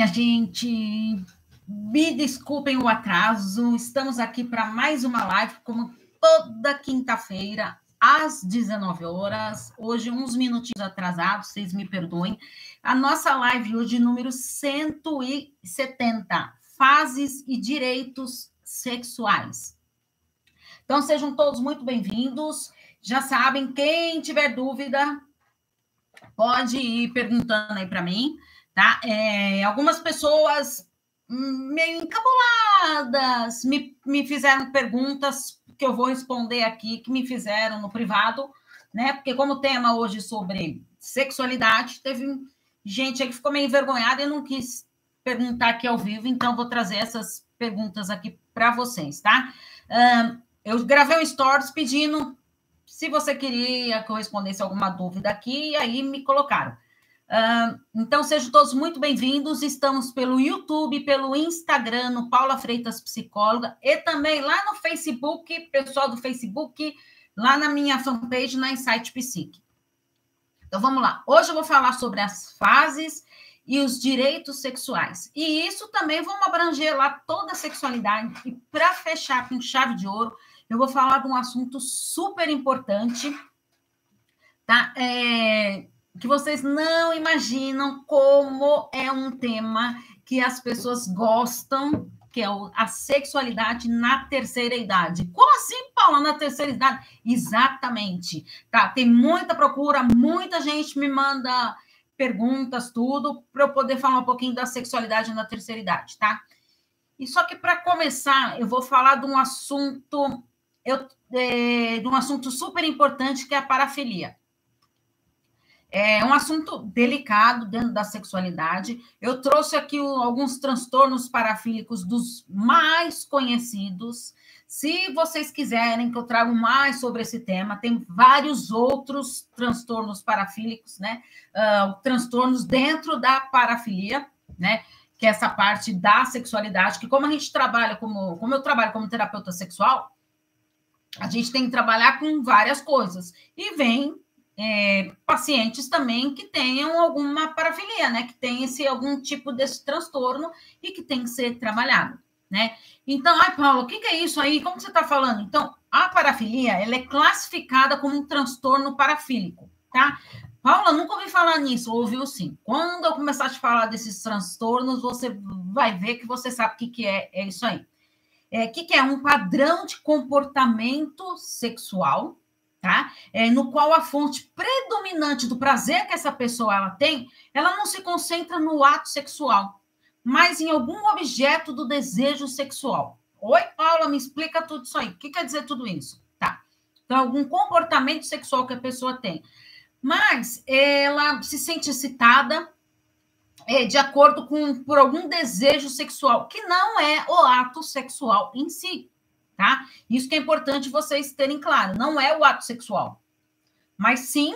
minha gente. Me desculpem o atraso. Estamos aqui para mais uma live, como toda quinta-feira, às 19 horas. Hoje, uns minutinhos atrasados, vocês me perdoem. A nossa live hoje, número 170, Fases e Direitos Sexuais. Então, sejam todos muito bem-vindos. Já sabem, quem tiver dúvida, pode ir perguntando aí para mim tá? É, algumas pessoas meio encabuladas me, me fizeram perguntas que eu vou responder aqui, que me fizeram no privado, né? Porque como o tema hoje é sobre sexualidade, teve gente aí que ficou meio envergonhada e não quis perguntar aqui ao vivo, então vou trazer essas perguntas aqui para vocês, tá? eu gravei um stories pedindo se você queria que eu respondesse alguma dúvida aqui, e aí me colocaram. Então, sejam todos muito bem-vindos. Estamos pelo YouTube, pelo Instagram, no Paula Freitas Psicóloga, e também lá no Facebook, pessoal do Facebook, lá na minha fanpage, na Insight Psique. Então, vamos lá. Hoje eu vou falar sobre as fases e os direitos sexuais. E isso também vamos abranger lá toda a sexualidade. E para fechar com chave de ouro, eu vou falar de um assunto super importante, tá? É que vocês não imaginam como é um tema que as pessoas gostam, que é a sexualidade na terceira idade. Como assim, Paula, na terceira idade? Exatamente. Tá, tem muita procura, muita gente me manda perguntas, tudo, para eu poder falar um pouquinho da sexualidade na terceira idade, tá? E só que para começar, eu vou falar de um assunto, eu, é, de um assunto super importante que é a parafilia. É um assunto delicado dentro da sexualidade. Eu trouxe aqui alguns transtornos parafílicos dos mais conhecidos. Se vocês quiserem que eu traga mais sobre esse tema, tem vários outros transtornos parafílicos, né? Uh, transtornos dentro da parafilia, né? Que é essa parte da sexualidade, que como a gente trabalha como, como eu trabalho como terapeuta sexual, a gente tem que trabalhar com várias coisas. E vem é, pacientes também que tenham alguma parafilia, né? Que tem esse algum tipo desse transtorno e que tem que ser trabalhado, né? Então, ai, Paulo, o que, que é isso aí? Como você está falando? Então, a parafilia, ela é classificada como um transtorno parafílico, tá? Paula, nunca ouvi falar nisso, ouviu sim. Quando eu começar a te falar desses transtornos, você vai ver que você sabe o que, que é, é isso aí. O é, que, que é um padrão de comportamento sexual, tá? É, no qual a fonte predominante do prazer que essa pessoa ela tem, ela não se concentra no ato sexual, mas em algum objeto do desejo sexual. Oi, Paula, me explica tudo isso aí. O que quer dizer tudo isso? Tá. Então, algum comportamento sexual que a pessoa tem. Mas ela se sente excitada é, de acordo com por algum desejo sexual, que não é o ato sexual em si tá? Isso que é importante vocês terem claro, não é o ato sexual, mas sim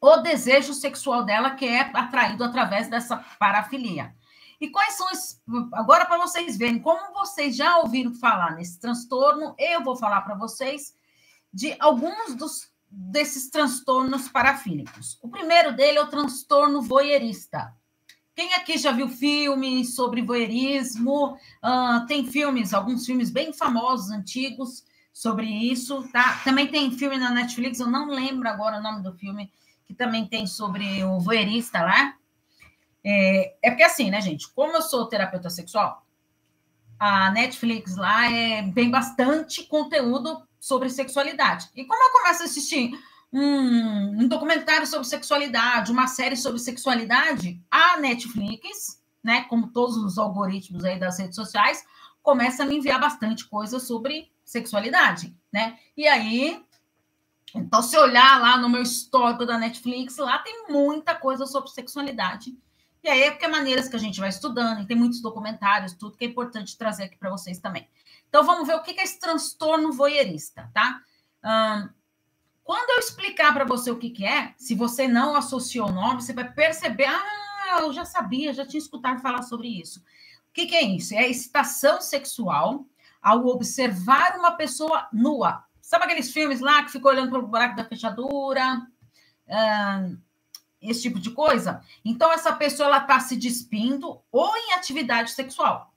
o desejo sexual dela que é atraído através dessa parafilia. E quais são os. Agora, para vocês verem, como vocês já ouviram falar nesse transtorno, eu vou falar para vocês de alguns dos, desses transtornos parafílicos. O primeiro dele é o transtorno voyeurista. Quem aqui já viu filmes sobre voyeurismo? Uh, tem filmes, alguns filmes bem famosos, antigos, sobre isso, tá? Também tem filme na Netflix, eu não lembro agora o nome do filme, que também tem sobre o voyeurista lá. É, é porque assim, né, gente? Como eu sou terapeuta sexual, a Netflix lá é, tem bastante conteúdo sobre sexualidade. E como eu começo a assistir um, um, documentário sobre sexualidade, uma série sobre sexualidade, a Netflix, né, como todos os algoritmos aí das redes sociais, começa a me enviar bastante coisa sobre sexualidade, né? E aí, então se olhar lá no meu histórico da Netflix, lá tem muita coisa sobre sexualidade. E aí é porque é maneiras que a gente vai estudando, e tem muitos documentários, tudo que é importante trazer aqui para vocês também. Então vamos ver o que é esse transtorno voyeurista, tá? Um, quando eu explicar para você o que, que é, se você não associou o nome, você vai perceber, ah, eu já sabia, já tinha escutado falar sobre isso. O que, que é isso? É a excitação sexual ao observar uma pessoa nua. Sabe aqueles filmes lá que ficou olhando para o buraco da fechadura? esse tipo de coisa, então essa pessoa está se despindo ou em atividade sexual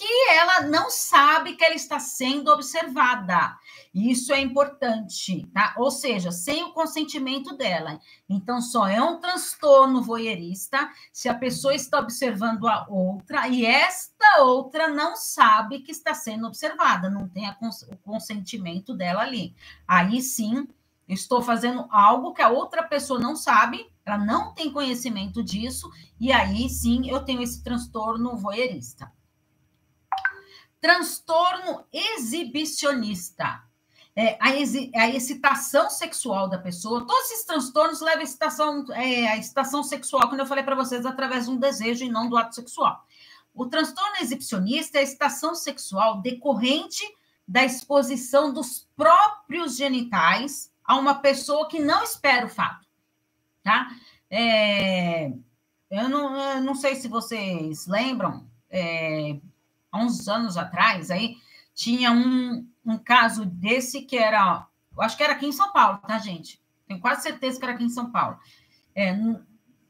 que ela não sabe que ela está sendo observada. Isso é importante, tá? Ou seja, sem o consentimento dela. Então, só é um transtorno voyeurista se a pessoa está observando a outra e esta outra não sabe que está sendo observada, não tem cons o consentimento dela ali. Aí sim, estou fazendo algo que a outra pessoa não sabe, ela não tem conhecimento disso, e aí sim eu tenho esse transtorno voyeurista. Transtorno exibicionista. É, a, exi, a, excitação sexual da pessoa, todos esses transtornos levam a excitação, é, a excitação sexual, quando eu falei para vocês, através de um desejo e não do ato sexual. O transtorno exibicionista é a excitação sexual decorrente da exposição dos próprios genitais a uma pessoa que não espera o fato, tá? É, eu, não, eu não sei se vocês lembram, é, há uns anos atrás, aí tinha um, um caso desse que era, eu acho que era aqui em São Paulo, tá, gente? Tenho quase certeza que era aqui em São Paulo. É, não,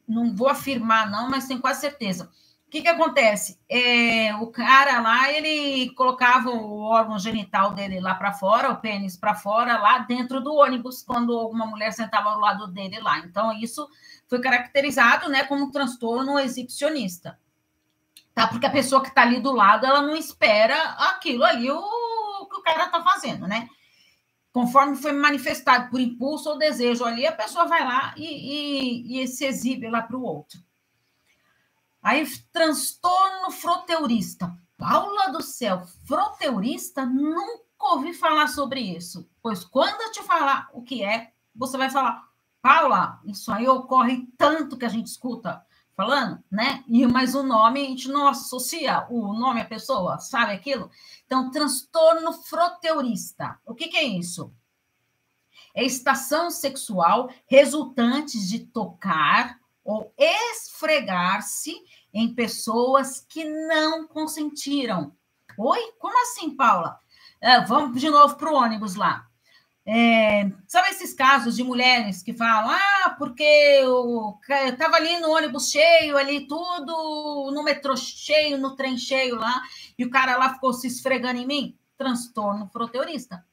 não vou afirmar, não, mas tenho quase certeza. O que, que acontece? É, o cara lá, ele colocava o órgão genital dele lá para fora, o pênis para fora, lá dentro do ônibus, quando alguma mulher sentava ao lado dele lá. Então, isso foi caracterizado né, como um transtorno exibicionista tá? Porque a pessoa que está ali do lado, ela não espera aquilo ali, o que o cara está fazendo, né? Conforme foi manifestado por impulso ou desejo ali, a pessoa vai lá e, e, e se exibe lá para o outro. Aí, transtorno froteurista. Paula do céu, froteurista? Nunca ouvi falar sobre isso. Pois quando eu te falar o que é, você vai falar, Paula, isso aí ocorre tanto que a gente escuta falando, né? E mas o nome a gente não associa o nome à pessoa, sabe aquilo? Então, transtorno froteurista. O que, que é isso? É estação sexual resultante de tocar ou esfregar-se em pessoas que não consentiram. Oi? Como assim, Paula? É, vamos de novo para o ônibus lá. É, sabe esses casos de mulheres que falam, ah, porque eu estava ali no ônibus cheio, ali tudo, no metrô cheio, no trem cheio lá, e o cara lá ficou se esfregando em mim? Transtorno proteurista,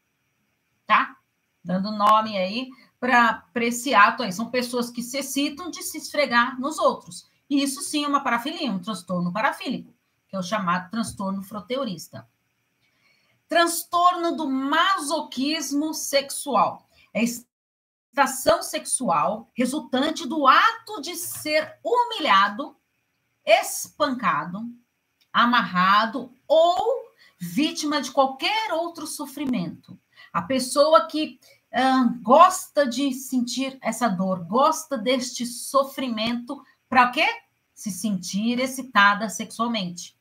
tá? Dando nome aí para esse ato aí. São pessoas que se excitam de se esfregar nos outros. E isso sim é uma parafilia, um transtorno parafílico, que é o chamado transtorno froteurista. Transtorno do masoquismo sexual. É excitação sexual resultante do ato de ser humilhado, espancado, amarrado ou vítima de qualquer outro sofrimento. A pessoa que uh, gosta de sentir essa dor, gosta deste sofrimento, para quê? Se sentir excitada sexualmente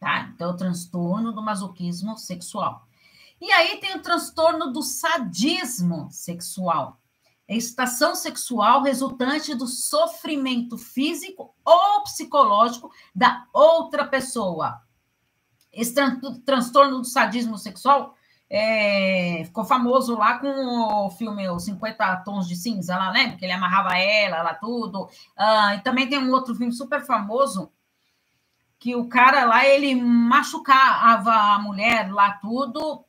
tá? Então, é o transtorno do masoquismo sexual. E aí tem o transtorno do sadismo sexual. É excitação sexual resultante do sofrimento físico ou psicológico da outra pessoa. Esse tran transtorno do sadismo sexual é, ficou famoso lá com o filme Os 50 Tons de Cinza, lá, lembra? Que ele amarrava ela, lá tudo. Ah, e também tem um outro filme super famoso que o cara lá, ele machucava a mulher lá tudo,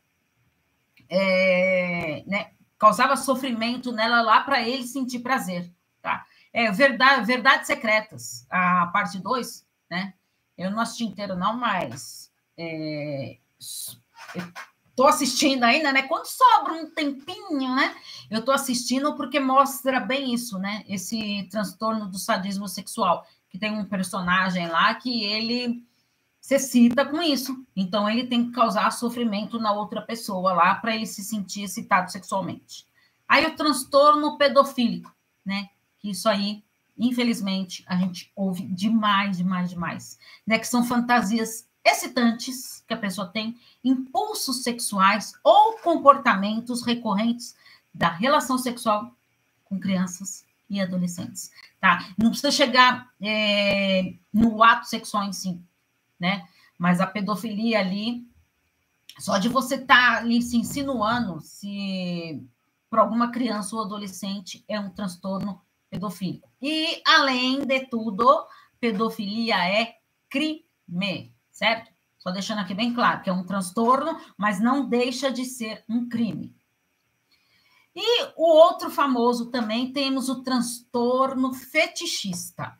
é, né, causava sofrimento nela lá para ele sentir prazer, tá? É verdade, Verdades Secretas, a parte 2, né? Eu não assisti inteiro não, mas é, assistindo ainda, né? Quando sobra um tempinho, né? Eu tô assistindo porque mostra bem isso, né? Esse transtorno do sadismo sexual que tem um personagem lá que ele se excita com isso. Então, ele tem que causar sofrimento na outra pessoa lá para ele se sentir excitado sexualmente. Aí, o transtorno pedofílico, né? Isso aí, infelizmente, a gente ouve demais, demais, demais. Né? Que são fantasias excitantes que a pessoa tem, impulsos sexuais ou comportamentos recorrentes da relação sexual com crianças e adolescentes, tá? Não precisa chegar é, no ato sexual em si, né? Mas a pedofilia ali, só de você estar tá ali se insinuando, se para alguma criança ou adolescente é um transtorno pedofílico. E, além de tudo, pedofilia é crime, certo? Só deixando aqui bem claro que é um transtorno, mas não deixa de ser um crime. E o outro famoso também temos o transtorno fetichista,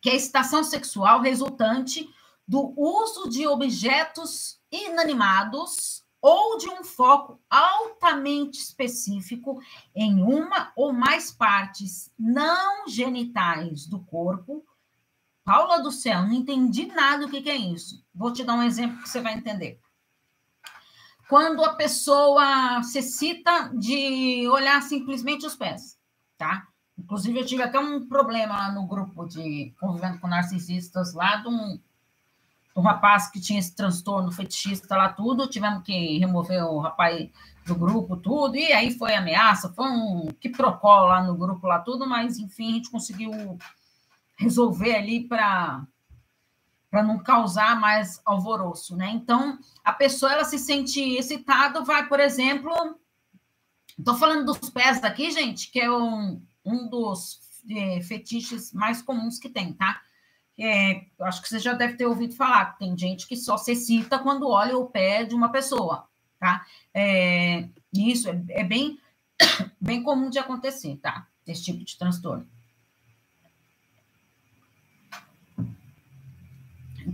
que é a excitação sexual resultante do uso de objetos inanimados ou de um foco altamente específico em uma ou mais partes não genitais do corpo. Paula do céu, não entendi nada do que, que é isso. Vou te dar um exemplo que você vai entender. Quando a pessoa se cita de olhar simplesmente os pés, tá? Inclusive, eu tive até um problema lá no grupo de convivendo com narcisistas lá de um, um rapaz que tinha esse transtorno fetichista lá, tudo. Tivemos que remover o rapaz do grupo, tudo. E aí foi ameaça, foi um que procó lá no grupo, lá, tudo. Mas, enfim, a gente conseguiu resolver ali para para não causar mais alvoroço, né? Então, a pessoa ela se sente excitada, vai, por exemplo, estou falando dos pés aqui, gente, que é um, um dos é, fetiches mais comuns que tem, tá? É, acho que você já deve ter ouvido falar, tem gente que só se excita quando olha o pé de uma pessoa, tá? É, isso é, é bem, bem comum de acontecer, tá? Esse tipo de transtorno.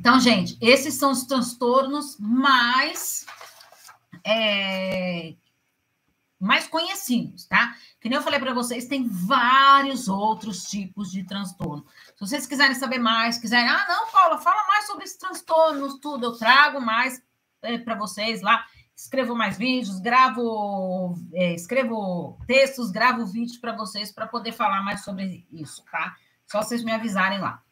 Então, gente, esses são os transtornos mais é, mais conhecidos, tá? Que nem eu falei para vocês, tem vários outros tipos de transtorno. Se vocês quiserem saber mais, quiserem, ah, não, Paula, fala mais sobre esses transtornos, tudo, eu trago mais é, para vocês lá. Escrevo mais vídeos, gravo, é, escrevo textos, gravo vídeos para vocês para poder falar mais sobre isso, tá? Só vocês me avisarem lá.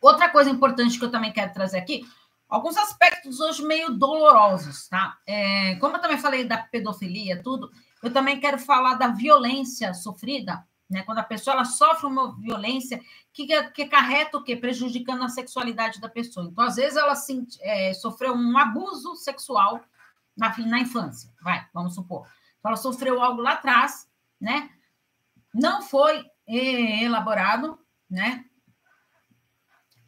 Outra coisa importante que eu também quero trazer aqui, alguns aspectos hoje meio dolorosos, tá? É, como eu também falei da pedofilia, tudo, eu também quero falar da violência sofrida, né? Quando a pessoa ela sofre uma violência que, que carreta o quê? Prejudicando a sexualidade da pessoa. Então, às vezes, ela é, sofreu um abuso sexual na, na infância, vai, vamos supor. Então, ela sofreu algo lá atrás, né? Não foi é, elaborado, né?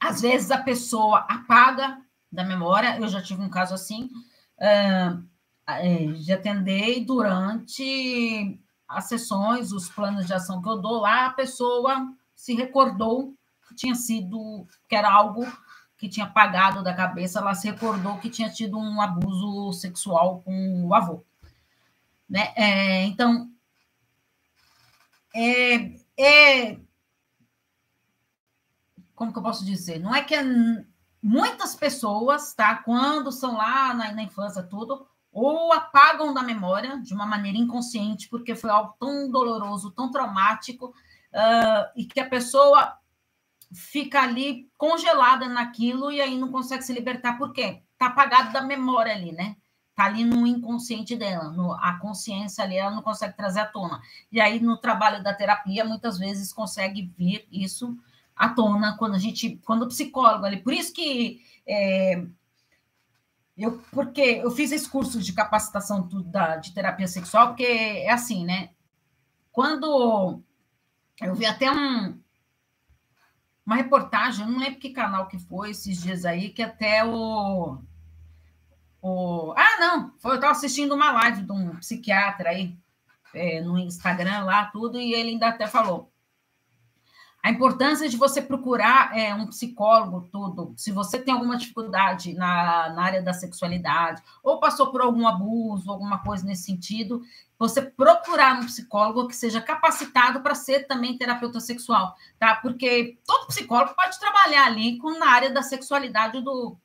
Às vezes a pessoa apaga da memória, eu já tive um caso assim, uh, de atender durante as sessões, os planos de ação que eu dou lá, a pessoa se recordou que tinha sido, que era algo que tinha apagado da cabeça, ela se recordou que tinha tido um abuso sexual com o avô. Né? É, então, é, é como que eu posso dizer? Não é que muitas pessoas, tá? Quando são lá na, na infância, tudo, ou apagam da memória de uma maneira inconsciente, porque foi algo tão doloroso, tão traumático, uh, e que a pessoa fica ali congelada naquilo e aí não consegue se libertar, por quê? Tá apagado da memória ali, né? Tá ali no inconsciente dela, no, a consciência ali, ela não consegue trazer à tona. E aí, no trabalho da terapia, muitas vezes consegue vir isso à tona quando a gente, quando o psicólogo ali. Por isso que é, eu, porque eu fiz esse curso de capacitação da, de terapia sexual, porque é assim, né? Quando eu vi até um, uma reportagem, não lembro que canal que foi esses dias aí, que até o. o ah, não, foi, eu estava assistindo uma live de um psiquiatra aí é, no Instagram lá, tudo, e ele ainda até falou a importância de você procurar é, um psicólogo, tudo. Se você tem alguma dificuldade na, na área da sexualidade, ou passou por algum abuso, alguma coisa nesse sentido, você procurar um psicólogo que seja capacitado para ser também terapeuta sexual, tá? Porque todo psicólogo pode trabalhar ali com, na área da sexualidade do,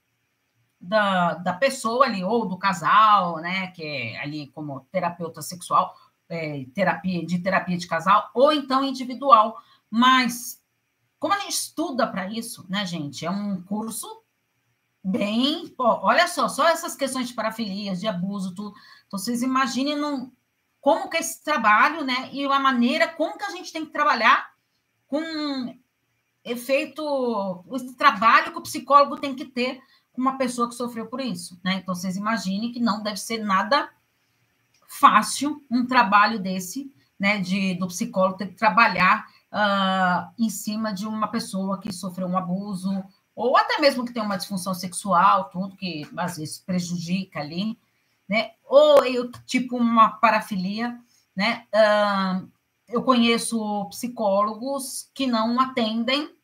da, da pessoa ali, ou do casal, né? Que é ali como terapeuta sexual, é, terapia de terapia de casal, ou então individual mas, como a gente estuda para isso, né, gente? É um curso bem. olha só, só essas questões de parafilias, de abuso, tudo. Então, vocês imaginem num, como que é esse trabalho, né? E a maneira como que a gente tem que trabalhar com efeito, esse trabalho que o psicólogo tem que ter com uma pessoa que sofreu por isso, né? Então, vocês imaginem que não deve ser nada fácil um trabalho desse, né, de, do psicólogo ter que trabalhar uh, em cima de uma pessoa que sofreu um abuso, ou até mesmo que tem uma disfunção sexual, tudo que às vezes prejudica ali, né? Ou eu, tipo uma parafilia, né? Uh, eu conheço psicólogos que não atendem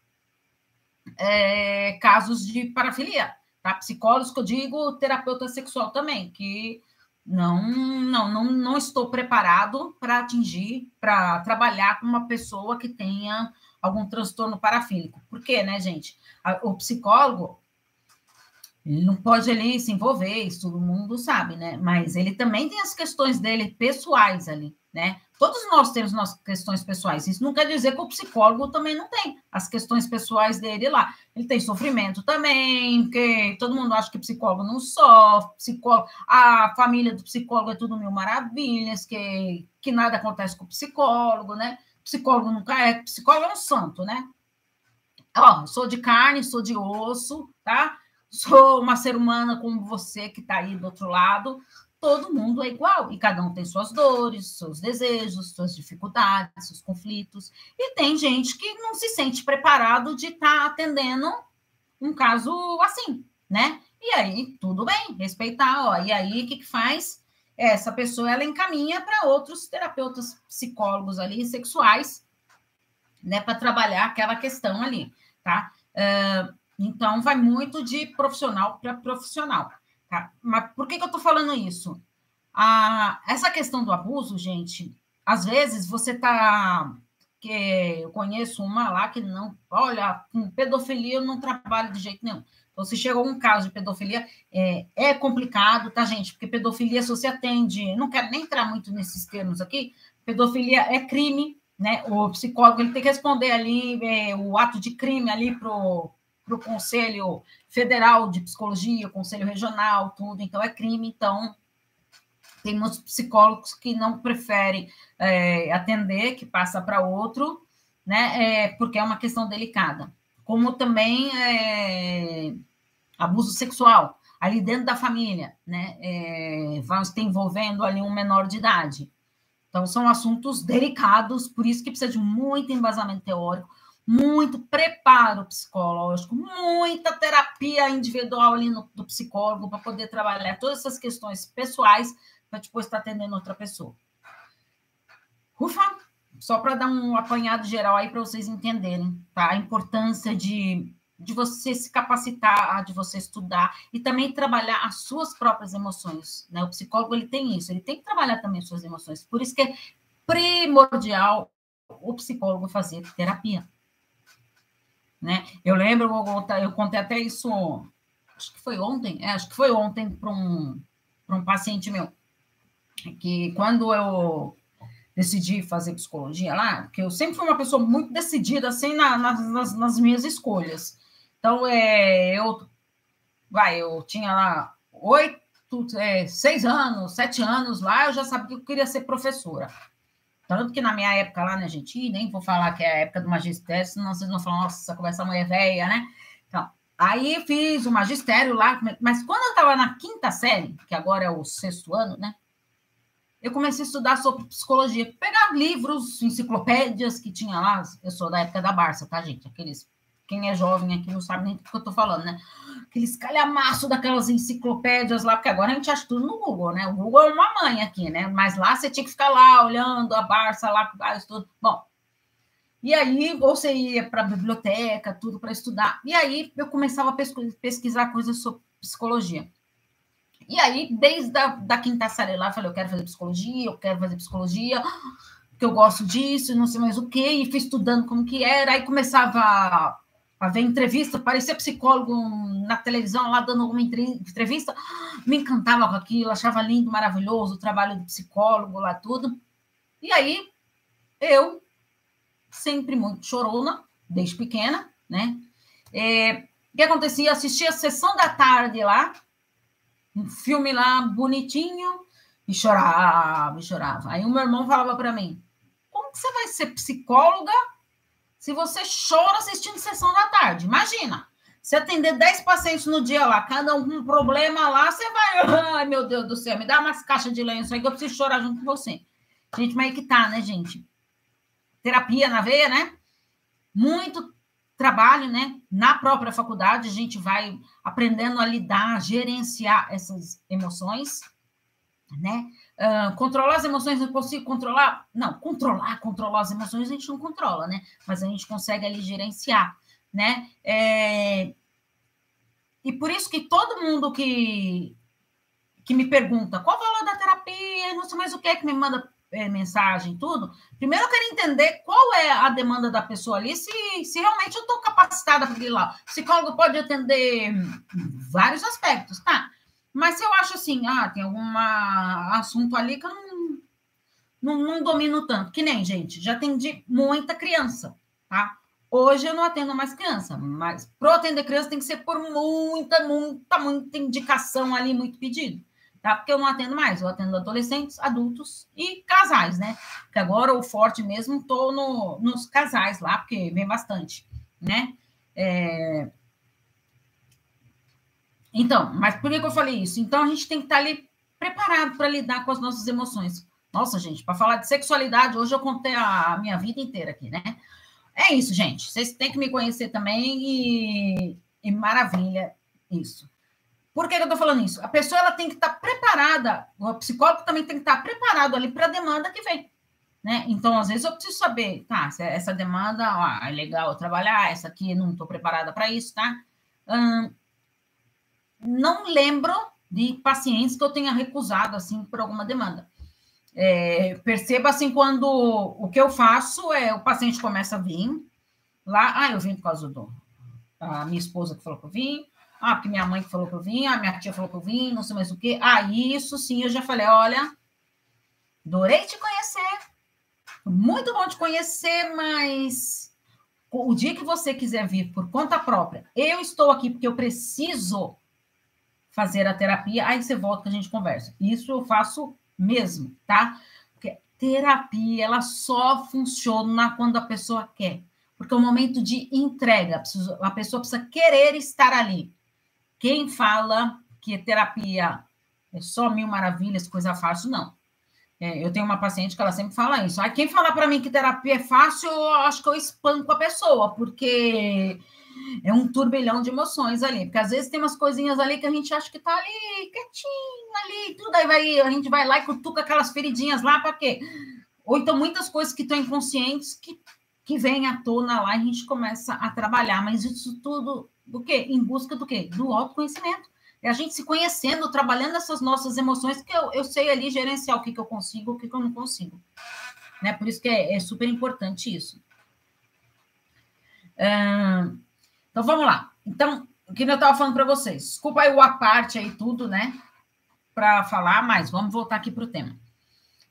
é, casos de parafilia, tá? Psicólogos que eu digo terapeuta sexual também, que não, não, não, não estou preparado para atingir, para trabalhar com uma pessoa que tenha algum transtorno parafílico. Por quê, né, gente? O psicólogo, ele não pode ali se envolver, isso todo mundo sabe, né? Mas ele também tem as questões dele pessoais ali, né? Todos nós temos nossas questões pessoais. Isso não quer dizer que o psicólogo também não tem as questões pessoais dele lá. Ele tem sofrimento também, porque todo mundo acha que psicólogo não sofre, psicólogo, a família do psicólogo é tudo mil maravilhas, que, que nada acontece com o psicólogo, né? Psicólogo nunca é, psicólogo é um santo, né? Ó, sou de carne, sou de osso, tá? Sou uma ser humana como você que está aí do outro lado, todo mundo é igual e cada um tem suas dores, seus desejos, suas dificuldades, seus conflitos. E tem gente que não se sente preparado de estar tá atendendo um caso assim, né? E aí, tudo bem, respeitar, ó. E aí, o que, que faz? Essa pessoa ela encaminha para outros terapeutas psicólogos ali, sexuais, né, para trabalhar aquela questão ali, tá? Uh, então, vai muito de profissional para profissional. Tá? Mas por que, que eu estou falando isso? Ah, essa questão do abuso, gente, às vezes você está. Que eu conheço uma lá que não. Olha, com pedofilia eu não trabalho de jeito nenhum. Então, se chegou um caso de pedofilia, é, é, complicado, tá, gente? Porque pedofilia, se você atende, não quero nem entrar muito nesses termos aqui, pedofilia é crime, né? O psicólogo ele tem que responder ali é, o ato de crime ali pro para o Conselho Federal de Psicologia, Conselho Regional, tudo, então é crime, então tem muitos psicólogos que não preferem é, atender, que passa para outro, né, é, porque é uma questão delicada. Como também é, abuso sexual, ali dentro da família, né, é, vai estar envolvendo ali um menor de idade. Então, são assuntos delicados, por isso que precisa de muito embasamento teórico, muito preparo psicológico, muita terapia individual ali no, do psicólogo para poder trabalhar todas essas questões pessoais para depois estar atendendo outra pessoa. Ufa! Só para dar um apanhado geral aí para vocês entenderem, tá? A importância de, de você se capacitar, de você estudar e também trabalhar as suas próprias emoções, né? O psicólogo ele tem isso, ele tem que trabalhar também as suas emoções. Por isso que é primordial o psicólogo fazer terapia né? Eu lembro, eu contei até isso, acho que foi ontem, é, acho que foi ontem para um, um paciente meu, que quando eu decidi fazer psicologia lá, que eu sempre fui uma pessoa muito decidida, assim, na, nas, nas minhas escolhas. Então, é, eu, vai, eu tinha lá oito, é, seis anos, sete anos lá, eu já sabia que eu queria ser professora. Tanto que na minha época lá, né, gente, nem vou falar que é a época do magistério, senão vocês vão falar, nossa, essa conversa mulher velha, né? Então, aí fiz o magistério lá, mas quando eu estava na quinta série, que agora é o sexto ano, né? Eu comecei a estudar sobre psicologia, pegar livros, enciclopédias que tinha lá, eu sou da época da Barça, tá, gente? Aqueles quem é jovem aqui não sabe nem o que eu estou falando, né? Aqueles calhamaço daquelas enciclopédias lá, porque agora a gente acha tudo no Google, né? O Google é uma mãe aqui, né? Mas lá você tinha que ficar lá olhando a Barça lá, tudo. Bom, e aí você ia para a biblioteca, tudo para estudar. E aí eu começava a pesquisar coisas sobre psicologia. E aí, desde a da quinta série lá, eu falei, eu quero fazer psicologia, eu quero fazer psicologia, que eu gosto disso, não sei mais o quê, e fui estudando como que era, aí começava a ver entrevista, parecia psicólogo na televisão, lá dando uma entrevista, me encantava com aquilo, achava lindo, maravilhoso o trabalho do psicólogo lá, tudo. E aí, eu, sempre muito chorona, desde pequena, né? É, o que acontecia? Assistia a sessão da tarde lá, um filme lá bonitinho, e chorava, e chorava. Aí o meu irmão falava para mim: como que você vai ser psicóloga se você chora assistindo sessão da tarde. Imagina. Se atender 10 pacientes no dia lá, cada um com um problema lá, você vai, ai meu Deus do céu, me dá umas caixas de lenço aí que eu preciso chorar junto com você. Gente, mas é que tá, né, gente? Terapia na veia, né? Muito trabalho, né? Na própria faculdade, a gente vai aprendendo a lidar, a gerenciar essas emoções, né? Uh, controlar as emoções, não consigo controlar? Não, controlar, controlar as emoções a gente não controla, né? Mas a gente consegue ali gerenciar, né? É... E por isso que todo mundo que, que me pergunta qual o valor da terapia, não sei mais o que é que me manda é, mensagem, tudo, primeiro eu quero entender qual é a demanda da pessoa ali, se, se realmente eu estou capacitada para ir lá. O psicólogo pode atender vários aspectos, tá? Mas se eu acho assim, ah, tem algum assunto ali que eu não, não, não domino tanto, que nem, gente, já atendi muita criança, tá? Hoje eu não atendo mais criança, mas para atender criança tem que ser por muita, muita, muita indicação ali, muito pedido tá? Porque eu não atendo mais, eu atendo adolescentes, adultos e casais, né? Porque agora o forte mesmo tô no, nos casais lá, porque vem bastante, né? É... Então, mas por que, eu falei isso? Então a gente tem que estar tá ali preparado para lidar com as nossas emoções. Nossa, gente, para falar de sexualidade, hoje eu contei a minha vida inteira aqui, né? É isso, gente. Vocês têm que me conhecer também e, e maravilha isso. Por que, eu estou falando isso? A pessoa ela tem que estar tá preparada, o psicólogo também tem que estar tá preparado ali para a demanda que vem. Né? Então, às vezes, eu preciso saber, tá, essa demanda ó, é legal eu trabalhar, essa aqui não estou preparada para isso, tá? Hum, não lembro de pacientes que eu tenha recusado, assim, por alguma demanda. É, perceba, assim, quando o que eu faço é o paciente começa a vir lá, ah, eu vim por causa do... A minha esposa que falou que eu vim, ah, porque minha mãe falou que eu vim, ah, minha tia falou que eu vim, não sei mais o quê. Ah, isso sim, eu já falei, olha, adorei te conhecer, muito bom te conhecer, mas o dia que você quiser vir por conta própria, eu estou aqui porque eu preciso fazer a terapia, aí você volta que a gente conversa. Isso eu faço mesmo, tá? Porque terapia, ela só funciona quando a pessoa quer. Porque é o momento de entrega, a pessoa precisa querer estar ali. Quem fala que terapia é só mil maravilhas, coisa fácil, não. É, eu tenho uma paciente que ela sempre fala isso. Ah, quem fala para mim que terapia é fácil, eu acho que eu espanco a pessoa, porque é um turbilhão de emoções ali. Porque às vezes tem umas coisinhas ali que a gente acha que tá ali, quietinho ali, tudo. Aí vai, a gente vai lá e cutuca aquelas feridinhas lá, para quê? Ou então muitas coisas que estão inconscientes que, que vêm à tona lá e a gente começa a trabalhar. Mas isso tudo do quê? Em busca do quê? Do autoconhecimento. É a gente se conhecendo, trabalhando essas nossas emoções, que eu, eu sei ali gerenciar o que, que eu consigo, o que, que eu não consigo. Né? Por isso que é, é super importante isso. Então, vamos lá. Então, o que eu estava falando para vocês. Desculpa aí o a parte aí, tudo, né? Para falar, mas vamos voltar aqui para o tema.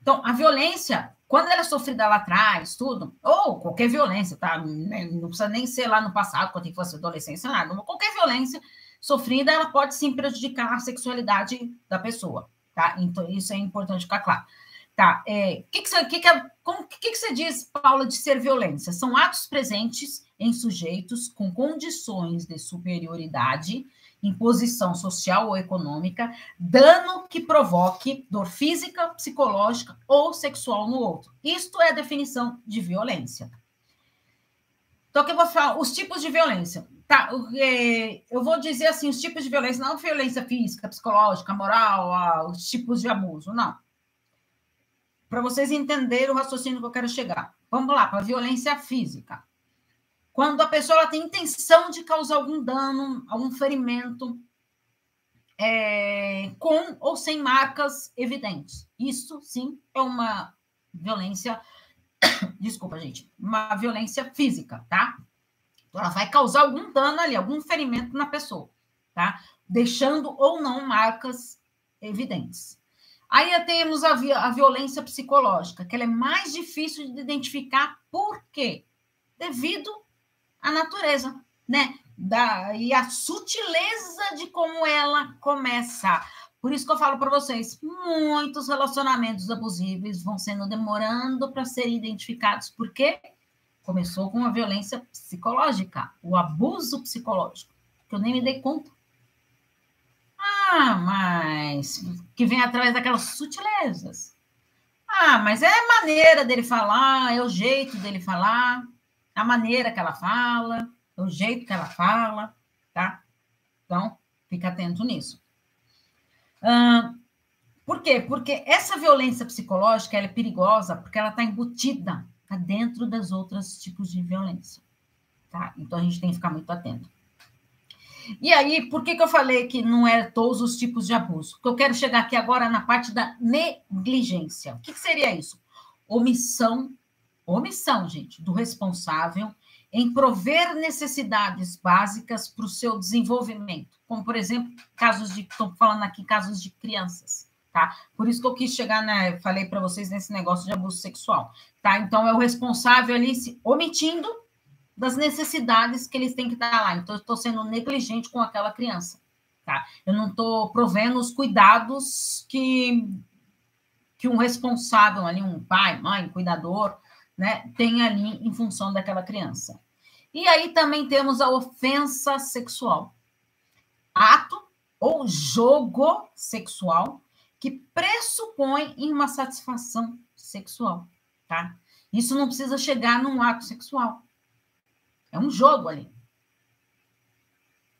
Então, a violência quando ela é sofrida lá atrás, tudo, ou qualquer violência, tá? Não precisa nem ser lá no passado, quando fosse adolescência, nada. Qualquer violência sofrida, ela pode sim prejudicar a sexualidade da pessoa, tá? Então, isso é importante ficar claro. Tá, é, que que você, que que, é, que, que você diz, Paula, de ser violência? São atos presentes em sujeitos com condições de superioridade imposição social ou econômica, dano que provoque dor física, psicológica ou sexual no outro. Isto é a definição de violência. Então, que eu vou falar os tipos de violência. Tá, é, eu vou dizer assim, os tipos de violência, não violência física, psicológica, moral, os tipos de abuso, não. Para vocês entenderem o raciocínio que eu quero chegar. Vamos lá, para a violência física. Quando a pessoa tem intenção de causar algum dano, algum ferimento, é, com ou sem marcas evidentes. Isso, sim, é uma violência. Desculpa, gente. Uma violência física, tá? Então, ela vai causar algum dano ali, algum ferimento na pessoa, tá? Deixando ou não marcas evidentes. Aí temos a, vi a violência psicológica, que ela é mais difícil de identificar, por quê? Devido a natureza, né? Da, e a sutileza de como ela começa. Por isso que eu falo para vocês, muitos relacionamentos abusivos vão sendo demorando para serem identificados, porque começou com a violência psicológica, o abuso psicológico. que eu nem me dei conta. Ah, mas que vem através daquelas sutilezas. Ah, mas é a maneira dele falar, é o jeito dele falar, a maneira que ela fala, é o jeito que ela fala, tá? Então, fica atento nisso. Ah, por quê? Porque essa violência psicológica é perigosa porque ela está embutida tá dentro das outras tipos de violência. Tá? Então a gente tem que ficar muito atento. E aí, por que, que eu falei que não é todos os tipos de abuso? Porque eu quero chegar aqui agora na parte da negligência. O que, que seria isso? Omissão, omissão, gente, do responsável em prover necessidades básicas para o seu desenvolvimento, como, por exemplo, casos de, estou falando aqui, casos de crianças, tá? Por isso que eu quis chegar, né, falei para vocês nesse negócio de abuso sexual, tá? Então, é o responsável ali se omitindo das necessidades que eles têm que dar lá. Então, eu estou sendo negligente com aquela criança, tá? Eu não estou provendo os cuidados que, que um responsável ali, um pai, mãe, cuidador, né, tem ali em função daquela criança. E aí também temos a ofensa sexual. Ato ou jogo sexual que pressupõe uma satisfação sexual, tá? Isso não precisa chegar num ato sexual. É um jogo ali.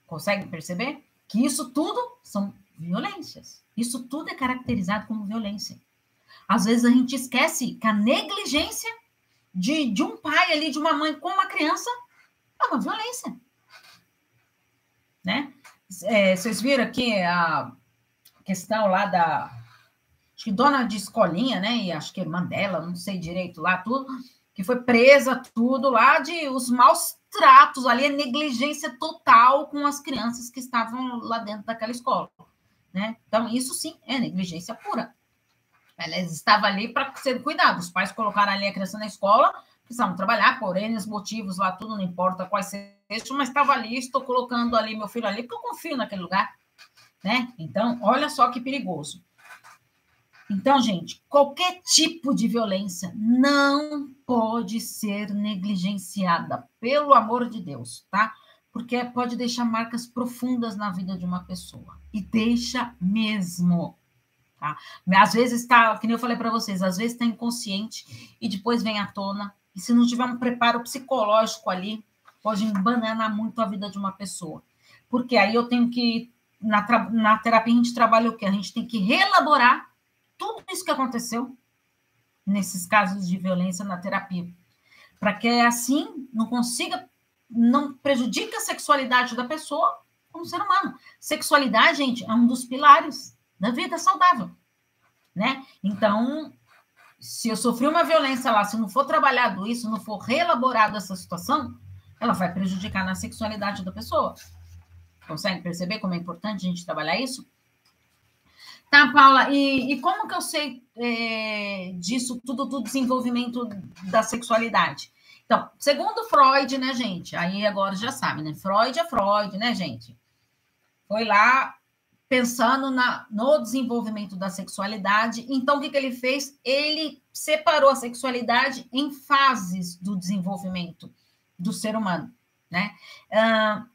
Consegue perceber? Que isso tudo são violências. Isso tudo é caracterizado como violência. Às vezes a gente esquece que a negligência de, de um pai ali, de uma mãe com uma criança, é uma violência. Né? É, vocês viram aqui a questão lá da. Acho que dona de escolinha, né? E acho que é Mandela, não sei direito lá, tudo, que foi presa, tudo lá de os maus tratos ali, a negligência total com as crianças que estavam lá dentro daquela escola. Né? Então, isso sim é negligência pura. Ela estava ali para ser cuidado. Os pais colocaram ali a criança na escola, precisavam trabalhar, por N motivos lá, tudo, não importa quais sejam, mas estava ali, estou colocando ali meu filho ali, porque eu confio naquele lugar. Né? Então, olha só que perigoso. Então, gente, qualquer tipo de violência não pode ser negligenciada, pelo amor de Deus, tá? Porque pode deixar marcas profundas na vida de uma pessoa. E deixa mesmo. Tá? Às vezes está, como eu falei para vocês, às vezes está inconsciente e depois vem à tona. E se não tiver um preparo psicológico ali, pode embananar muito a vida de uma pessoa. Porque aí eu tenho que, na, na terapia, a gente trabalha o quê? A gente tem que reelaborar tudo isso que aconteceu nesses casos de violência na terapia. Para que assim não consiga, não prejudique a sexualidade da pessoa como ser humano. Sexualidade, gente, é um dos pilares da vida saudável, né? Então, se eu sofri uma violência lá, se não for trabalhado isso, não for reelaborado essa situação, ela vai prejudicar na sexualidade da pessoa. Consegue perceber como é importante a gente trabalhar isso? Tá, Paula, e, e como que eu sei é, disso tudo do desenvolvimento da sexualidade? Então, segundo Freud, né, gente? Aí agora já sabe, né? Freud é Freud, né, gente? Foi lá pensando na, no desenvolvimento da sexualidade. Então, o que, que ele fez? Ele separou a sexualidade em fases do desenvolvimento do ser humano, né? Uh,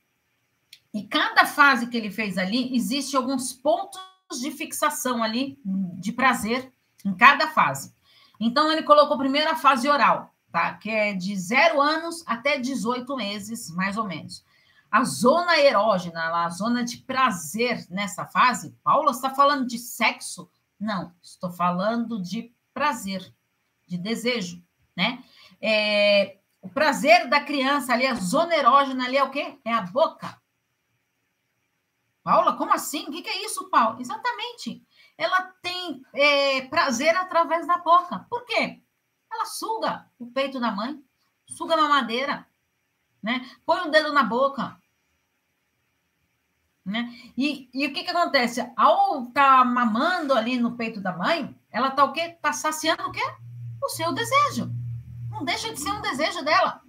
e cada fase que ele fez ali, existe alguns pontos de fixação ali, de prazer, em cada fase. Então, ele colocou primeiro a fase oral, tá? Que é de zero anos até 18 meses, mais ou menos. A zona erógena, a zona de prazer nessa fase, Paula, está falando de sexo? Não, estou falando de prazer, de desejo, né? É, o prazer da criança ali, a zona erógena ali é o quê? É a boca. Paula, como assim? O que é isso, Paula? Exatamente. Ela tem é, prazer através da boca. Por quê? Ela suga o peito da mãe, suga na madeira, né? Põe o dedo na boca. Né? E, e o que, que acontece? Ao estar tá mamando ali no peito da mãe, ela está o quê? Está saciando o quê? O seu desejo. Não deixa de ser um desejo dela.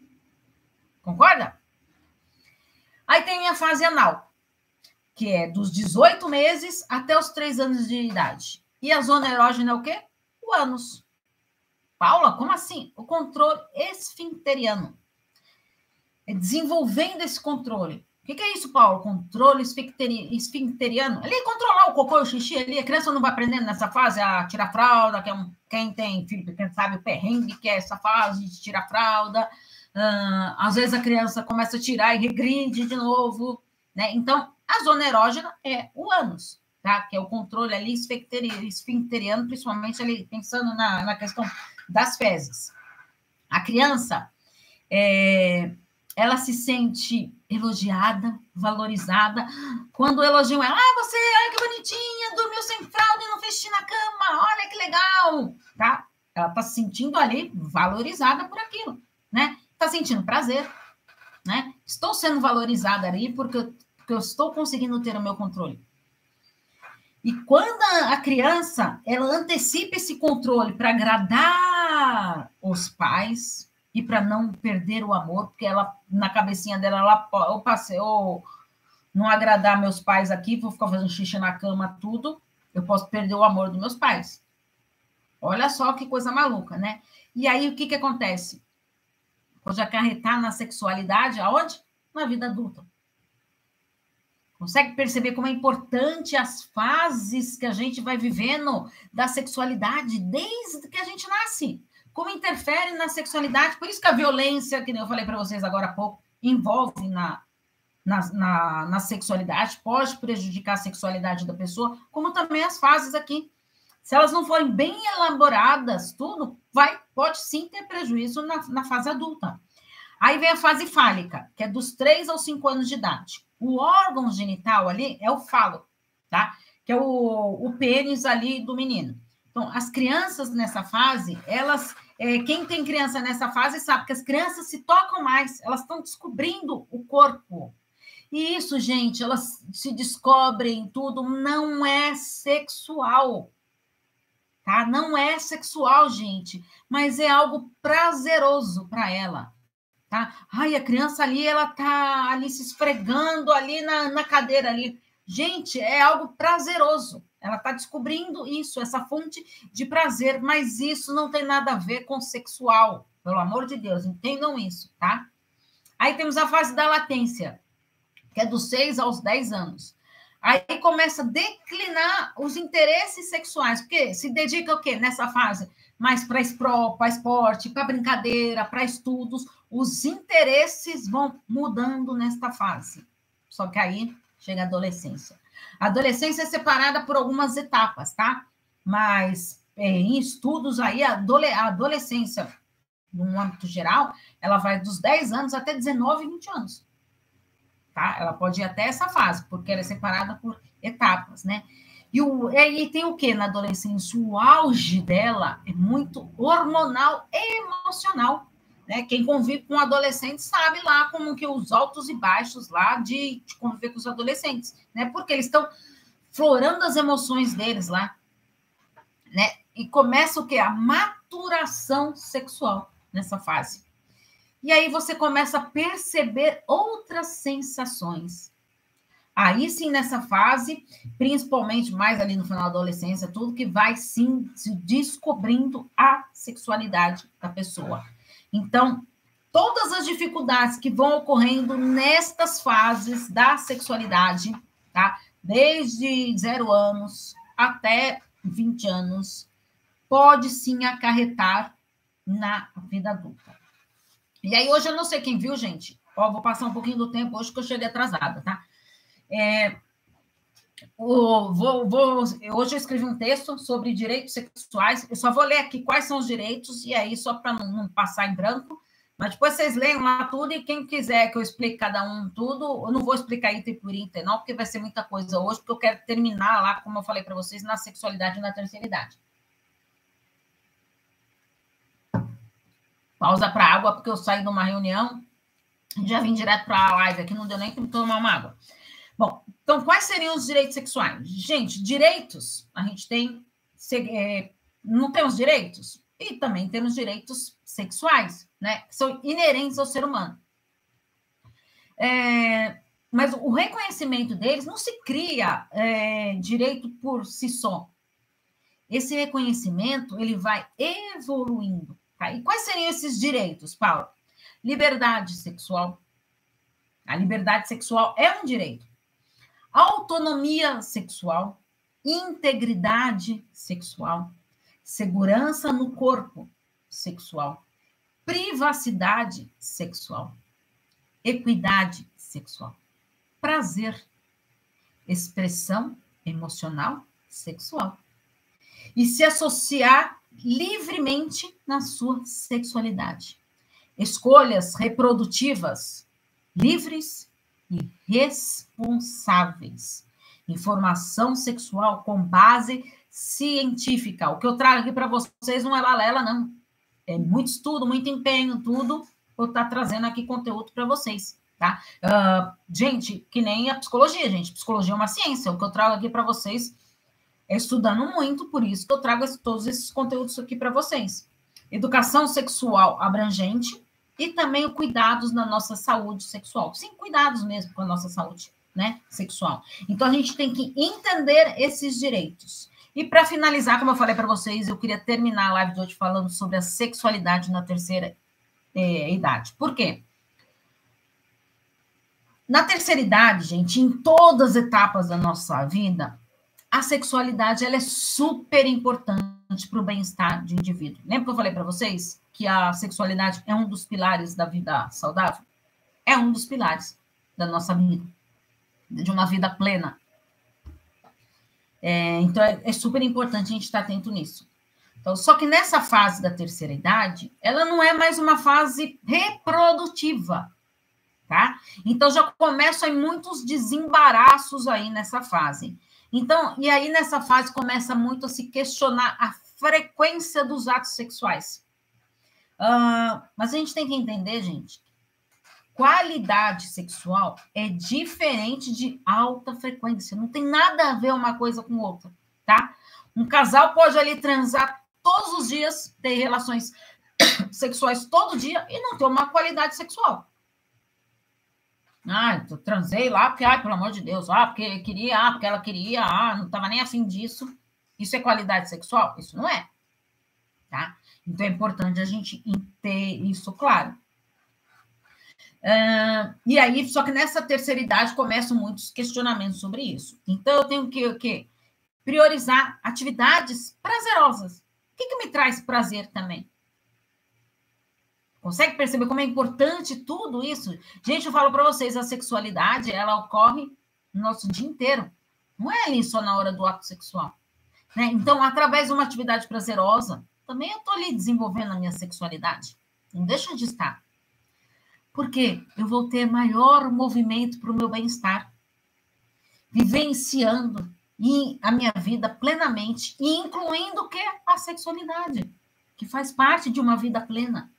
Concorda? Aí tem a fase anal, que é dos 18 meses até os 3 anos de idade. E a zona erógena é o quê? O ânus. Paula, como assim? O controle esfinteriano. É desenvolvendo esse controle. O que, que, é isso, Paulo? Controle esfincteriano. Ali, controlar o cocô e o xixi ali. A criança não vai aprendendo nessa fase a tirar fralda, que é um, quem tem filho pequeno sabe o perrengue que é essa fase de tirar fralda. Uh, às vezes a criança começa a tirar e regride de novo. Né? Então, a zona erógena é o ânus, tá? que é o controle ali esfincteriano, principalmente ali pensando na, na questão das fezes. A criança, é, ela se sente elogiada, valorizada. Quando elogiam ela, ah, você, ai que bonitinha, dormiu sem fralda e não fez xixi na cama, olha que legal, tá? Ela tá se sentindo ali valorizada por aquilo, né? Tá sentindo prazer, né? Estou sendo valorizada ali porque porque eu estou conseguindo ter o meu controle. E quando a criança ela antecipa esse controle para agradar os pais, e para não perder o amor, porque ela, na cabecinha dela, ela, eu passei, ou não agradar meus pais aqui, vou ficar fazendo xixi na cama, tudo, eu posso perder o amor dos meus pais. Olha só que coisa maluca, né? E aí, o que que acontece? Pode acarretar na sexualidade, aonde? Na vida adulta. Consegue perceber como é importante as fases que a gente vai vivendo da sexualidade desde que a gente nasce? como interfere na sexualidade. Por isso que a violência, que eu falei para vocês agora há pouco, envolve na, na, na, na, sexualidade, pode prejudicar a sexualidade da pessoa, como também as fases aqui. Se elas não forem bem elaboradas, tudo, vai, pode sim ter prejuízo na, na fase adulta. Aí vem a fase fálica, que é dos 3 aos 5 anos de idade. O órgão genital ali é o falo, tá? Que é o, o pênis ali do menino. Então, as crianças nessa fase, elas é, quem tem criança nessa fase sabe que as crianças se tocam mais, elas estão descobrindo o corpo. E isso, gente, elas se descobrem tudo, não é sexual. Tá? Não é sexual, gente, mas é algo prazeroso para ela. Tá? Ai, a criança ali, ela tá ali se esfregando ali na, na cadeira ali. Gente, é algo prazeroso. Ela está descobrindo isso, essa fonte de prazer, mas isso não tem nada a ver com sexual, pelo amor de Deus, entendam isso, tá? Aí temos a fase da latência, que é dos 6 aos 10 anos. Aí começa a declinar os interesses sexuais, porque se dedica o quê nessa fase? Mais para esporte, para brincadeira, para estudos. Os interesses vão mudando nesta fase. Só que aí chega a adolescência. A adolescência é separada por algumas etapas, tá? Mas é, em estudos aí, a adolescência, no âmbito geral, ela vai dos 10 anos até 19, 20 anos. Tá? Ela pode ir até essa fase, porque ela é separada por etapas, né? E, o, e tem o que na adolescência? O auge dela é muito hormonal e emocional. Né? Quem convive com adolescentes sabe lá como que os altos e baixos lá de, de conviver com os adolescentes, né? Porque eles estão florando as emoções deles lá, né? E começa o que? A maturação sexual nessa fase. E aí você começa a perceber outras sensações. Aí sim, nessa fase, principalmente mais ali no final da adolescência, tudo que vai sim se descobrindo a sexualidade da pessoa. Então, todas as dificuldades que vão ocorrendo nestas fases da sexualidade, tá? Desde zero anos até 20 anos, pode sim acarretar na vida adulta. E aí, hoje eu não sei quem viu, gente. Ó, vou passar um pouquinho do tempo hoje que eu cheguei atrasada, tá? É, vou, vou, hoje eu escrevi um texto sobre direitos sexuais. Eu só vou ler aqui quais são os direitos, e aí, só para não, não, passar em branco. Mas depois vocês leiam lá tudo, e quem quiser que eu explique cada um tudo, eu não vou explicar item por item, não, porque vai ser muita coisa hoje, porque eu quero terminar lá, como eu falei para vocês, na sexualidade e na terceira idade. Pausa para água, porque eu saí de uma reunião, já vim direto para a live aqui, não deu nem para tomar uma água. Então quais seriam os direitos sexuais? Gente, direitos, a gente tem. É, não temos direitos? E também temos direitos sexuais, né? São inerentes ao ser humano. É, mas o reconhecimento deles não se cria é, direito por si só. Esse reconhecimento ele vai evoluindo. Tá? E quais seriam esses direitos, Paulo? Liberdade sexual, A liberdade sexual é um direito. Autonomia sexual, integridade sexual, segurança no corpo sexual, privacidade sexual, equidade sexual, prazer, expressão emocional sexual e se associar livremente na sua sexualidade. Escolhas reprodutivas livres responsáveis. Informação sexual com base científica. O que eu trago aqui para vocês não é balela, não. É muito estudo, muito empenho, tudo. Eu estar tá trazendo aqui conteúdo para vocês, tá? Uh, gente, que nem a psicologia, gente. Psicologia é uma ciência. O que eu trago aqui para vocês é estudando muito, por isso que eu trago todos esses conteúdos aqui para vocês. Educação sexual abrangente e também o cuidados na nossa saúde sexual. Sim, cuidados mesmo com a nossa saúde né, sexual. Então a gente tem que entender esses direitos. E para finalizar, como eu falei para vocês, eu queria terminar a live de hoje falando sobre a sexualidade na terceira é, idade. Por quê? Na terceira idade, gente, em todas as etapas da nossa vida, a sexualidade ela é super importante para o bem-estar de indivíduo. Lembra que eu falei para vocês que a sexualidade é um dos pilares da vida saudável? É um dos pilares da nossa vida, de uma vida plena. É, então, é, é, super importante a gente estar atento nisso. Então, só que nessa fase da terceira idade, ela não é mais uma fase reprodutiva, tá? Então, já começam aí muitos desembaraços aí nessa fase. Então, e aí nessa fase começa muito a se questionar a frequência dos atos sexuais. Uh, mas a gente tem que entender, gente, qualidade sexual é diferente de alta frequência. Não tem nada a ver uma coisa com outra, tá? Um casal pode ali transar todos os dias, ter relações sexuais todo dia e não ter uma qualidade sexual. Ah, transei lá porque, ai, pelo amor de Deus, ah, porque queria, ah, porque ela queria, ah, não estava nem afim disso. Isso é qualidade sexual? Isso não é. Tá? Então é importante a gente ter isso claro. Uh, e aí, só que nessa terceira idade começam muitos questionamentos sobre isso. Então, eu tenho que, que priorizar atividades prazerosas. O que, que me traz prazer também? Consegue perceber como é importante tudo isso? Gente, eu falo para vocês, a sexualidade, ela ocorre no nosso dia inteiro. Não é ali só na hora do ato sexual. Né? Então, através de uma atividade prazerosa, também eu estou ali desenvolvendo a minha sexualidade. Não deixa de estar. Porque eu vou ter maior movimento para o meu bem-estar, vivenciando a minha vida plenamente, e incluindo o que? A sexualidade, que faz parte de uma vida plena.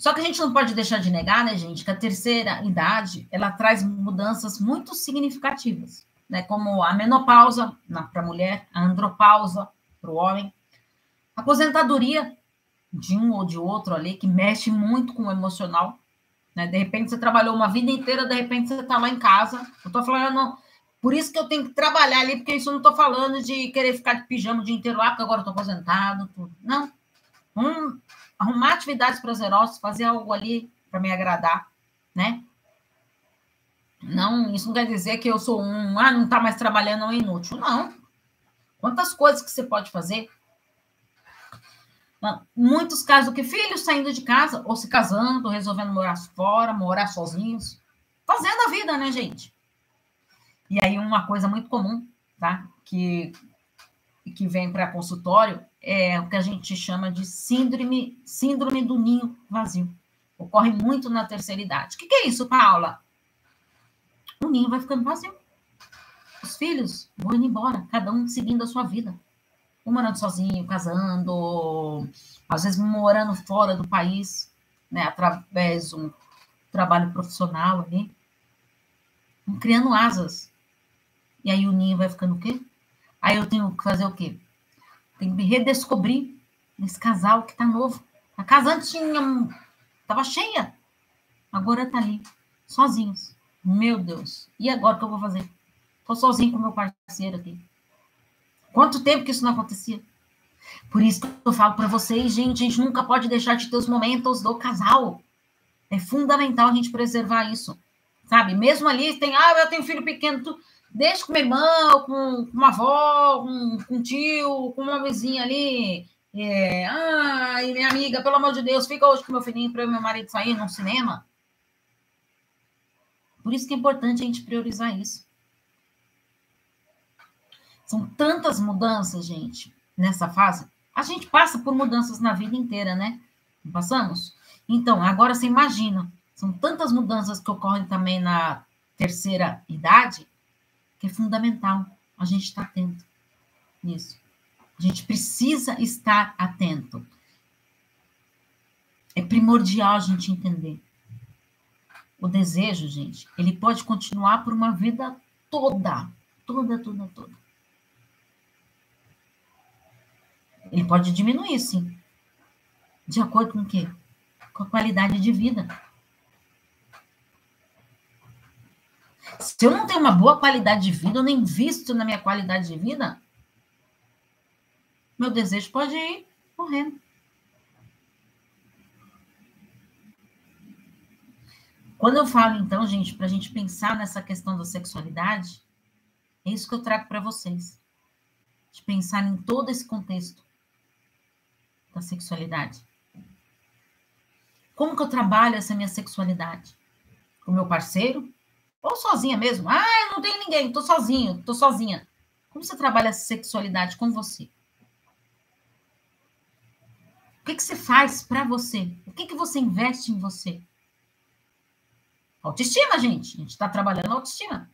Só que a gente não pode deixar de negar, né, gente, que a terceira idade ela traz mudanças muito significativas, né, como a menopausa para a mulher, a andropausa para o homem, a aposentadoria de um ou de outro ali, que mexe muito com o emocional. Né? De repente você trabalhou uma vida inteira, de repente você está lá em casa. Eu estou falando, por isso que eu tenho que trabalhar ali, porque isso eu não estou falando de querer ficar de pijama o dia inteiro lá, porque agora estou aposentado, tudo. Não. Um, arrumar atividades prazerosas, fazer algo ali para me agradar, né? Não, isso não quer dizer que eu sou um, ah, não está mais trabalhando, é inútil. Não. Quantas coisas que você pode fazer? Muitos casos que filhos saindo de casa, ou se casando, resolvendo morar fora, morar sozinhos, fazendo a vida, né, gente? E aí, uma coisa muito comum, tá? Que, que vem para consultório é o que a gente chama de síndrome, síndrome do ninho vazio. Ocorre muito na terceira idade. O que, que é isso, Paula? O ninho vai ficando vazio. Os filhos vão indo embora, cada um seguindo a sua vida um morando sozinho, casando, às vezes morando fora do país, né, através de um trabalho profissional ali, criando asas. E aí o ninho vai ficando o quê? Aí eu tenho que fazer o quê? Tenho que redescobrir esse casal que tá novo. A casa antes tinha, tava cheia, agora tá ali, sozinhos. Meu Deus, e agora o que eu vou fazer? Tô sozinho com meu parceiro aqui. Quanto tempo que isso não acontecia? Por isso que eu falo para vocês, gente, a gente nunca pode deixar de ter os momentos do casal. É fundamental a gente preservar isso, sabe? Mesmo ali, tem, ah, eu tenho filho pequeno, tu, deixa com meu irmão, com, com uma avó, com, com um tio, com uma vizinha ali. É, ai, minha amiga, pelo amor de Deus, fica hoje com meu filhinho para meu marido sair no cinema. Por isso que é importante a gente priorizar isso. São tantas mudanças, gente, nessa fase. A gente passa por mudanças na vida inteira, né? Não passamos? Então, agora você imagina, são tantas mudanças que ocorrem também na terceira idade, que é fundamental a gente estar atento nisso. A gente precisa estar atento. É primordial a gente entender. O desejo, gente, ele pode continuar por uma vida toda, toda, toda, toda. Ele pode diminuir, sim. De acordo com o quê? Com a qualidade de vida. Se eu não tenho uma boa qualidade de vida, eu nem visto na minha qualidade de vida, meu desejo pode ir morrendo. Quando eu falo, então, gente, para a gente pensar nessa questão da sexualidade, é isso que eu trago para vocês. De pensar em todo esse contexto da sexualidade. Como que eu trabalho essa minha sexualidade? Com meu parceiro? Ou sozinha mesmo? Ah, eu não tenho ninguém, estou sozinho, estou sozinha. Como você trabalha essa sexualidade com você? O que, que você faz para você? O que, que você investe em você? Autoestima, gente. A gente está trabalhando autoestima.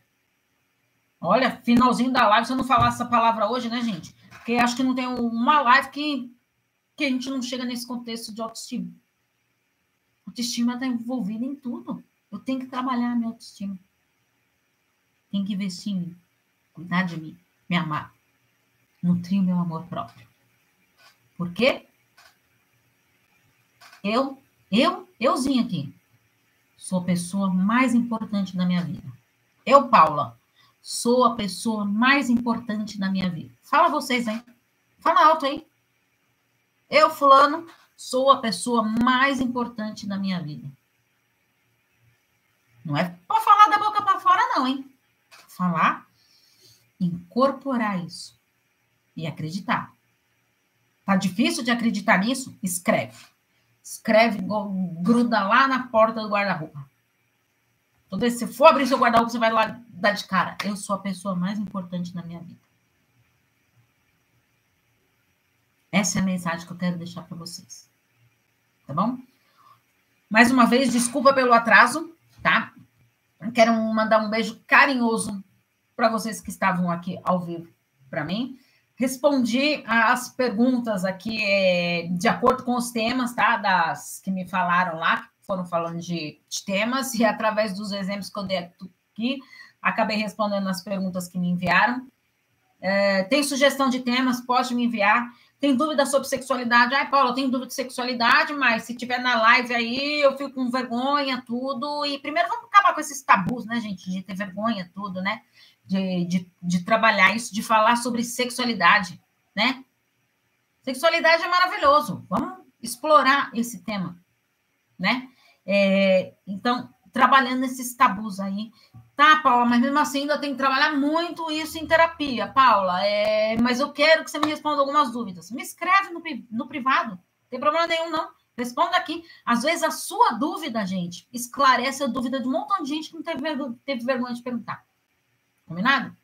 Olha, finalzinho da live, se eu não falar essa palavra hoje, né, gente? Porque acho que não tem uma live que, que a gente não chega nesse contexto de autoestima. Autoestima está envolvida em tudo. Eu tenho que trabalhar a minha autoestima. Tenho que investir em mim, cuidar de mim, me amar, nutrir o meu amor próprio. Por quê? Eu, eu, euzinho aqui, sou a pessoa mais importante da minha vida. Eu, Paula, sou a pessoa mais importante da minha vida. Fala vocês aí. Fala alto aí. Eu, fulano, sou a pessoa mais importante da minha vida. Não é para falar da boca para fora, não, hein? Falar, incorporar isso e acreditar. Tá difícil de acreditar nisso? Escreve. Escreve, gruda lá na porta do guarda-roupa. Vez que você for abrir seu guarda-roupa, você vai lá dar de cara. Eu sou a pessoa mais importante na minha vida. Essa é a mensagem que eu quero deixar para vocês. Tá bom? Mais uma vez, desculpa pelo atraso, tá? Quero mandar um beijo carinhoso para vocês que estavam aqui ao vivo para mim. Respondi as perguntas aqui é, de acordo com os temas, tá? Das que me falaram lá, que foram falando de, de temas, e através dos exemplos que eu dei aqui, acabei respondendo as perguntas que me enviaram. É, tem sugestão de temas, pode me enviar. Tem dúvida sobre sexualidade? Ai, Paula, eu tenho dúvida de sexualidade, mas se tiver na live aí, eu fico com vergonha, tudo. E primeiro vamos acabar com esses tabus, né, gente? De ter vergonha, tudo, né? De, de, de trabalhar isso, de falar sobre sexualidade, né? Sexualidade é maravilhoso. Vamos explorar esse tema, né? É, então, trabalhando esses tabus aí. Tá, Paula, mas mesmo assim ainda tem que trabalhar muito isso em terapia, Paula. É, mas eu quero que você me responda algumas dúvidas. Me escreve no, no privado, não tem problema nenhum, não. Responda aqui. Às vezes a sua dúvida, gente, esclarece a dúvida de um montão de gente que não teve, teve vergonha de perguntar. Combinado?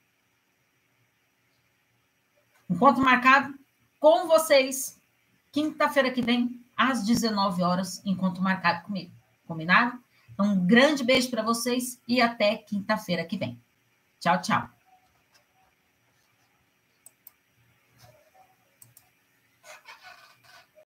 Encontro marcado com vocês, quinta-feira que vem, às 19 horas, encontro marcado comigo. Combinado? Então, um grande beijo para vocês e até quinta-feira que vem. Tchau, tchau.